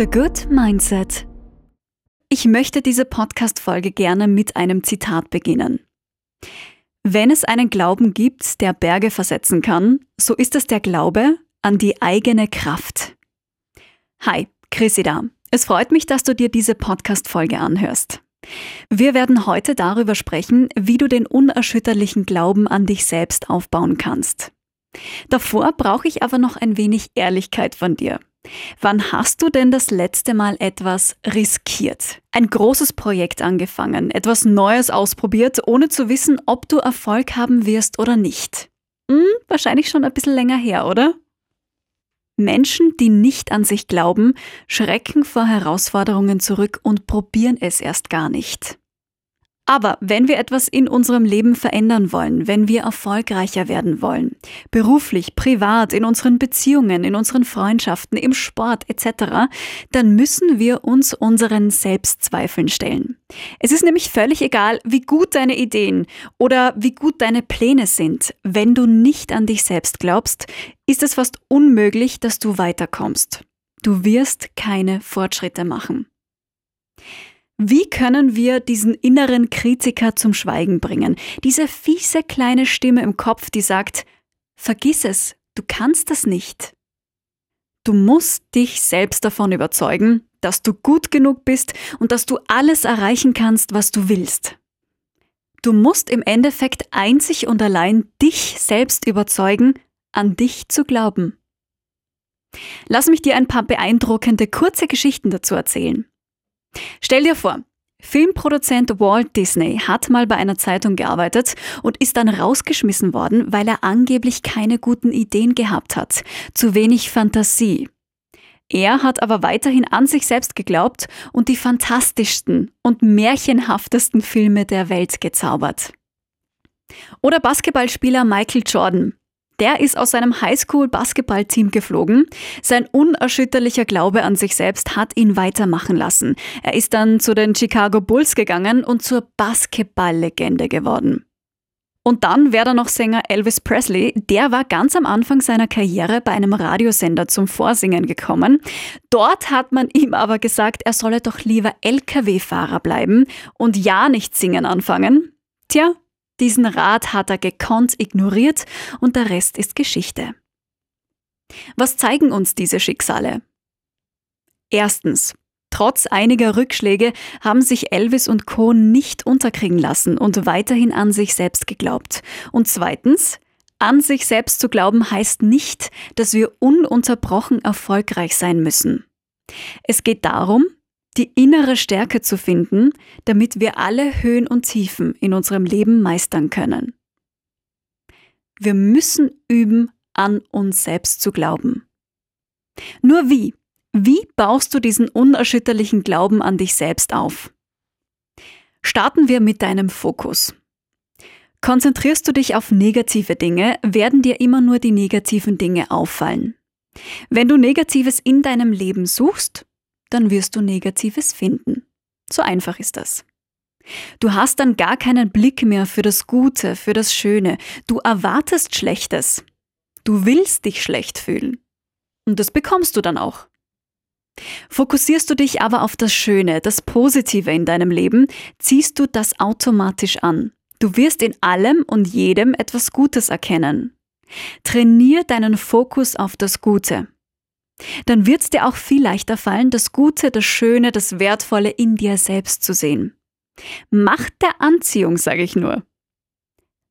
The Good Mindset. Ich möchte diese Podcast-Folge gerne mit einem Zitat beginnen. Wenn es einen Glauben gibt, der Berge versetzen kann, so ist es der Glaube an die eigene Kraft. Hi, Chrissy da. Es freut mich, dass du dir diese Podcast-Folge anhörst. Wir werden heute darüber sprechen, wie du den unerschütterlichen Glauben an dich selbst aufbauen kannst. Davor brauche ich aber noch ein wenig Ehrlichkeit von dir. Wann hast du denn das letzte Mal etwas riskiert? Ein großes Projekt angefangen, etwas Neues ausprobiert, ohne zu wissen, ob du Erfolg haben wirst oder nicht? Hm, wahrscheinlich schon ein bisschen länger her, oder? Menschen, die nicht an sich glauben, schrecken vor Herausforderungen zurück und probieren es erst gar nicht. Aber wenn wir etwas in unserem Leben verändern wollen, wenn wir erfolgreicher werden wollen, beruflich, privat, in unseren Beziehungen, in unseren Freundschaften, im Sport etc., dann müssen wir uns unseren Selbstzweifeln stellen. Es ist nämlich völlig egal, wie gut deine Ideen oder wie gut deine Pläne sind. Wenn du nicht an dich selbst glaubst, ist es fast unmöglich, dass du weiterkommst. Du wirst keine Fortschritte machen. Wie können wir diesen inneren Kritiker zum Schweigen bringen? Diese fiese kleine Stimme im Kopf, die sagt, vergiss es, du kannst das nicht. Du musst dich selbst davon überzeugen, dass du gut genug bist und dass du alles erreichen kannst, was du willst. Du musst im Endeffekt einzig und allein dich selbst überzeugen, an dich zu glauben. Lass mich dir ein paar beeindruckende kurze Geschichten dazu erzählen. Stell dir vor, Filmproduzent Walt Disney hat mal bei einer Zeitung gearbeitet und ist dann rausgeschmissen worden, weil er angeblich keine guten Ideen gehabt hat, zu wenig Fantasie. Er hat aber weiterhin an sich selbst geglaubt und die fantastischsten und märchenhaftesten Filme der Welt gezaubert. Oder Basketballspieler Michael Jordan. Der ist aus seinem Highschool-Basketballteam geflogen. Sein unerschütterlicher Glaube an sich selbst hat ihn weitermachen lassen. Er ist dann zu den Chicago Bulls gegangen und zur Basketballlegende geworden. Und dann wäre da noch Sänger Elvis Presley. Der war ganz am Anfang seiner Karriere bei einem Radiosender zum Vorsingen gekommen. Dort hat man ihm aber gesagt, er solle doch lieber Lkw-Fahrer bleiben und ja nicht singen anfangen. Tja, diesen Rat hat er gekonnt ignoriert und der Rest ist Geschichte. Was zeigen uns diese Schicksale? Erstens. Trotz einiger Rückschläge haben sich Elvis und Co. nicht unterkriegen lassen und weiterhin an sich selbst geglaubt. Und zweitens, an sich selbst zu glauben heißt nicht, dass wir ununterbrochen erfolgreich sein müssen. Es geht darum, die innere Stärke zu finden, damit wir alle Höhen und Tiefen in unserem Leben meistern können. Wir müssen üben, an uns selbst zu glauben. Nur wie? Wie baust du diesen unerschütterlichen Glauben an dich selbst auf? Starten wir mit deinem Fokus. Konzentrierst du dich auf negative Dinge, werden dir immer nur die negativen Dinge auffallen. Wenn du Negatives in deinem Leben suchst, dann wirst du Negatives finden. So einfach ist das. Du hast dann gar keinen Blick mehr für das Gute, für das Schöne. Du erwartest Schlechtes. Du willst dich schlecht fühlen. Und das bekommst du dann auch. Fokussierst du dich aber auf das Schöne, das Positive in deinem Leben, ziehst du das automatisch an. Du wirst in allem und jedem etwas Gutes erkennen. Trainier deinen Fokus auf das Gute dann wird es dir auch viel leichter fallen, das Gute, das Schöne, das Wertvolle in dir selbst zu sehen. Macht der Anziehung, sage ich nur.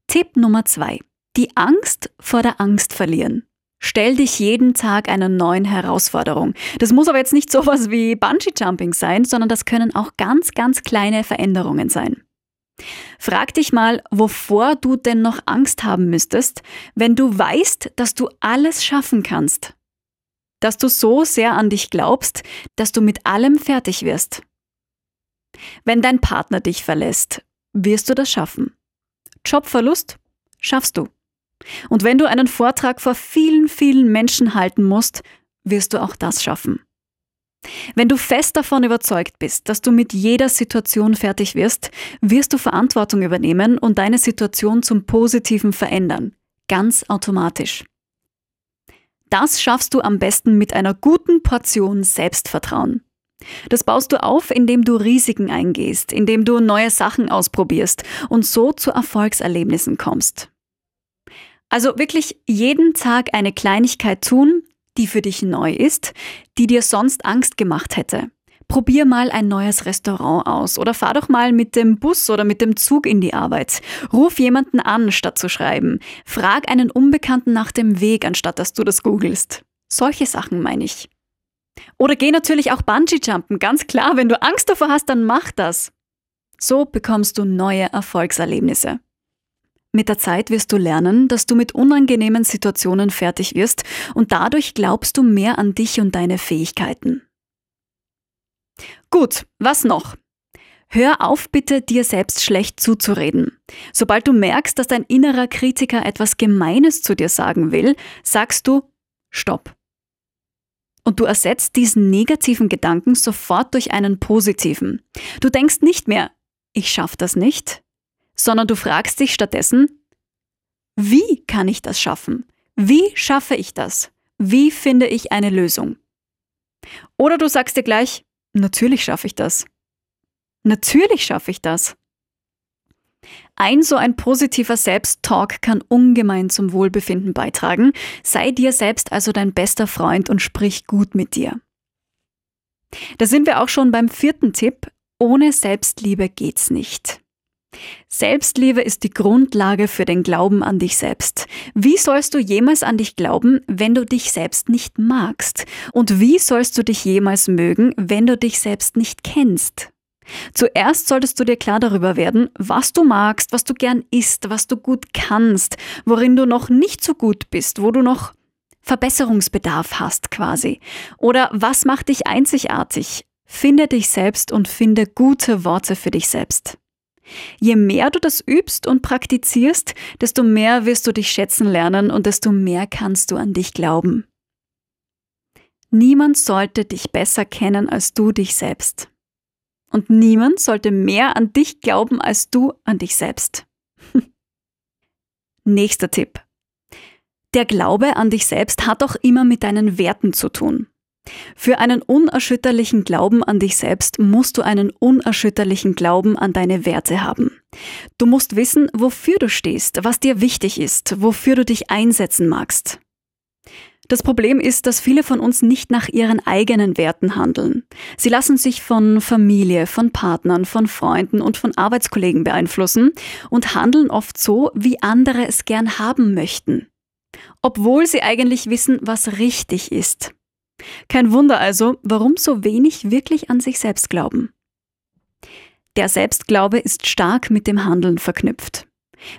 Tipp Nummer zwei: Die Angst vor der Angst verlieren. Stell dich jeden Tag einer neuen Herausforderung. Das muss aber jetzt nicht sowas wie Bungee-Jumping sein, sondern das können auch ganz, ganz kleine Veränderungen sein. Frag dich mal, wovor du denn noch Angst haben müsstest, wenn du weißt, dass du alles schaffen kannst dass du so sehr an dich glaubst, dass du mit allem fertig wirst. Wenn dein Partner dich verlässt, wirst du das schaffen. Jobverlust schaffst du. Und wenn du einen Vortrag vor vielen, vielen Menschen halten musst, wirst du auch das schaffen. Wenn du fest davon überzeugt bist, dass du mit jeder Situation fertig wirst, wirst du Verantwortung übernehmen und deine Situation zum Positiven verändern. Ganz automatisch. Das schaffst du am besten mit einer guten Portion Selbstvertrauen. Das baust du auf, indem du Risiken eingehst, indem du neue Sachen ausprobierst und so zu Erfolgserlebnissen kommst. Also wirklich jeden Tag eine Kleinigkeit tun, die für dich neu ist, die dir sonst Angst gemacht hätte. Probier mal ein neues Restaurant aus oder fahr doch mal mit dem Bus oder mit dem Zug in die Arbeit. Ruf jemanden an, statt zu schreiben. Frag einen Unbekannten nach dem Weg, anstatt dass du das googelst. Solche Sachen meine ich. Oder geh natürlich auch Bungee-Jumpen, ganz klar. Wenn du Angst davor hast, dann mach das. So bekommst du neue Erfolgserlebnisse. Mit der Zeit wirst du lernen, dass du mit unangenehmen Situationen fertig wirst und dadurch glaubst du mehr an dich und deine Fähigkeiten. Gut, was noch? Hör auf bitte, dir selbst schlecht zuzureden. Sobald du merkst, dass dein innerer Kritiker etwas Gemeines zu dir sagen will, sagst du Stopp. Und du ersetzt diesen negativen Gedanken sofort durch einen positiven. Du denkst nicht mehr, ich schaff das nicht, sondern du fragst dich stattdessen, wie kann ich das schaffen? Wie schaffe ich das? Wie finde ich eine Lösung? Oder du sagst dir gleich, Natürlich schaffe ich das. Natürlich schaffe ich das. Ein so ein positiver Selbsttalk kann ungemein zum Wohlbefinden beitragen. Sei dir selbst also dein bester Freund und sprich gut mit dir. Da sind wir auch schon beim vierten Tipp. Ohne Selbstliebe geht's nicht. Selbstliebe ist die Grundlage für den Glauben an dich selbst. Wie sollst du jemals an dich glauben, wenn du dich selbst nicht magst? Und wie sollst du dich jemals mögen, wenn du dich selbst nicht kennst? Zuerst solltest du dir klar darüber werden, was du magst, was du gern isst, was du gut kannst, worin du noch nicht so gut bist, wo du noch Verbesserungsbedarf hast quasi. Oder was macht dich einzigartig? Finde dich selbst und finde gute Worte für dich selbst. Je mehr du das übst und praktizierst, desto mehr wirst du dich schätzen lernen und desto mehr kannst du an dich glauben. Niemand sollte dich besser kennen als du dich selbst. Und niemand sollte mehr an dich glauben als du an dich selbst. Nächster Tipp. Der Glaube an dich selbst hat auch immer mit deinen Werten zu tun. Für einen unerschütterlichen Glauben an dich selbst musst du einen unerschütterlichen Glauben an deine Werte haben. Du musst wissen, wofür du stehst, was dir wichtig ist, wofür du dich einsetzen magst. Das Problem ist, dass viele von uns nicht nach ihren eigenen Werten handeln. Sie lassen sich von Familie, von Partnern, von Freunden und von Arbeitskollegen beeinflussen und handeln oft so, wie andere es gern haben möchten. Obwohl sie eigentlich wissen, was richtig ist. Kein Wunder also, warum so wenig wirklich an sich selbst glauben. Der Selbstglaube ist stark mit dem Handeln verknüpft.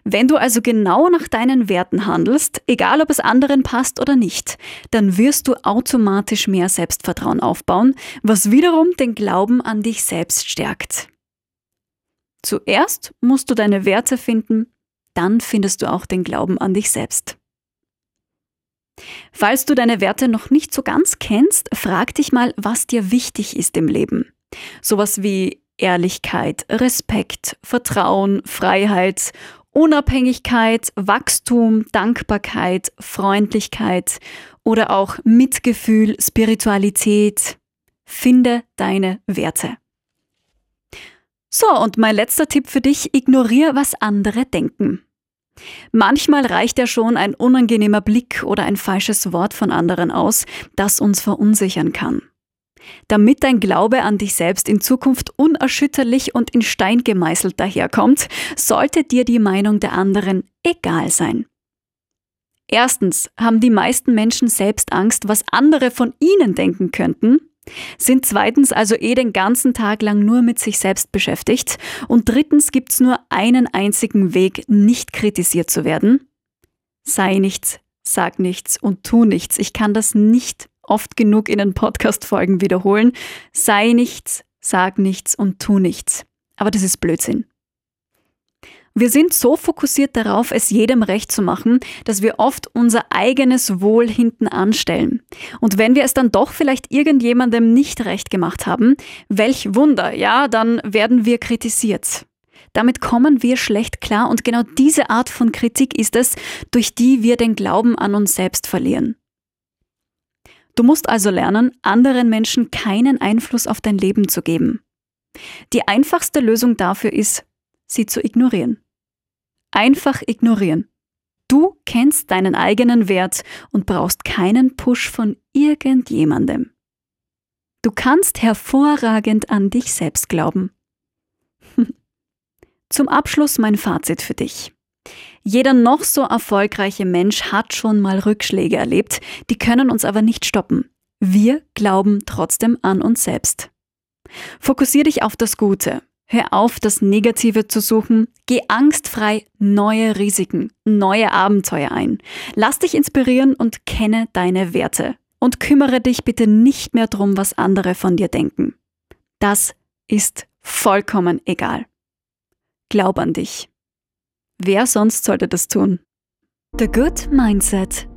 Wenn du also genau nach deinen Werten handelst, egal ob es anderen passt oder nicht, dann wirst du automatisch mehr Selbstvertrauen aufbauen, was wiederum den Glauben an dich selbst stärkt. Zuerst musst du deine Werte finden, dann findest du auch den Glauben an dich selbst. Falls du deine Werte noch nicht so ganz kennst, frag dich mal, was dir wichtig ist im Leben. Sowas wie Ehrlichkeit, Respekt, Vertrauen, Freiheit, Unabhängigkeit, Wachstum, Dankbarkeit, Freundlichkeit oder auch Mitgefühl, Spiritualität. Finde deine Werte. So, und mein letzter Tipp für dich, ignoriere, was andere denken. Manchmal reicht ja schon ein unangenehmer Blick oder ein falsches Wort von anderen aus, das uns verunsichern kann. Damit dein Glaube an dich selbst in Zukunft unerschütterlich und in Stein gemeißelt daherkommt, sollte dir die Meinung der anderen egal sein. Erstens haben die meisten Menschen selbst Angst, was andere von ihnen denken könnten sind zweitens also eh den ganzen Tag lang nur mit sich selbst beschäftigt und drittens gibt's nur einen einzigen Weg, nicht kritisiert zu werden. Sei nichts, sag nichts und tu nichts. Ich kann das nicht oft genug in den Podcast-Folgen wiederholen. Sei nichts, sag nichts und tu nichts. Aber das ist Blödsinn. Wir sind so fokussiert darauf, es jedem recht zu machen, dass wir oft unser eigenes Wohl hinten anstellen. Und wenn wir es dann doch vielleicht irgendjemandem nicht recht gemacht haben, welch Wunder, ja, dann werden wir kritisiert. Damit kommen wir schlecht klar und genau diese Art von Kritik ist es, durch die wir den Glauben an uns selbst verlieren. Du musst also lernen, anderen Menschen keinen Einfluss auf dein Leben zu geben. Die einfachste Lösung dafür ist, sie zu ignorieren. Einfach ignorieren. Du kennst deinen eigenen Wert und brauchst keinen Push von irgendjemandem. Du kannst hervorragend an dich selbst glauben. Zum Abschluss mein Fazit für dich. Jeder noch so erfolgreiche Mensch hat schon mal Rückschläge erlebt, die können uns aber nicht stoppen. Wir glauben trotzdem an uns selbst. Fokussier dich auf das Gute. Hör auf, das Negative zu suchen. Geh angstfrei neue Risiken, neue Abenteuer ein. Lass dich inspirieren und kenne deine Werte. Und kümmere dich bitte nicht mehr drum, was andere von dir denken. Das ist vollkommen egal. Glaub an dich. Wer sonst sollte das tun? The Good Mindset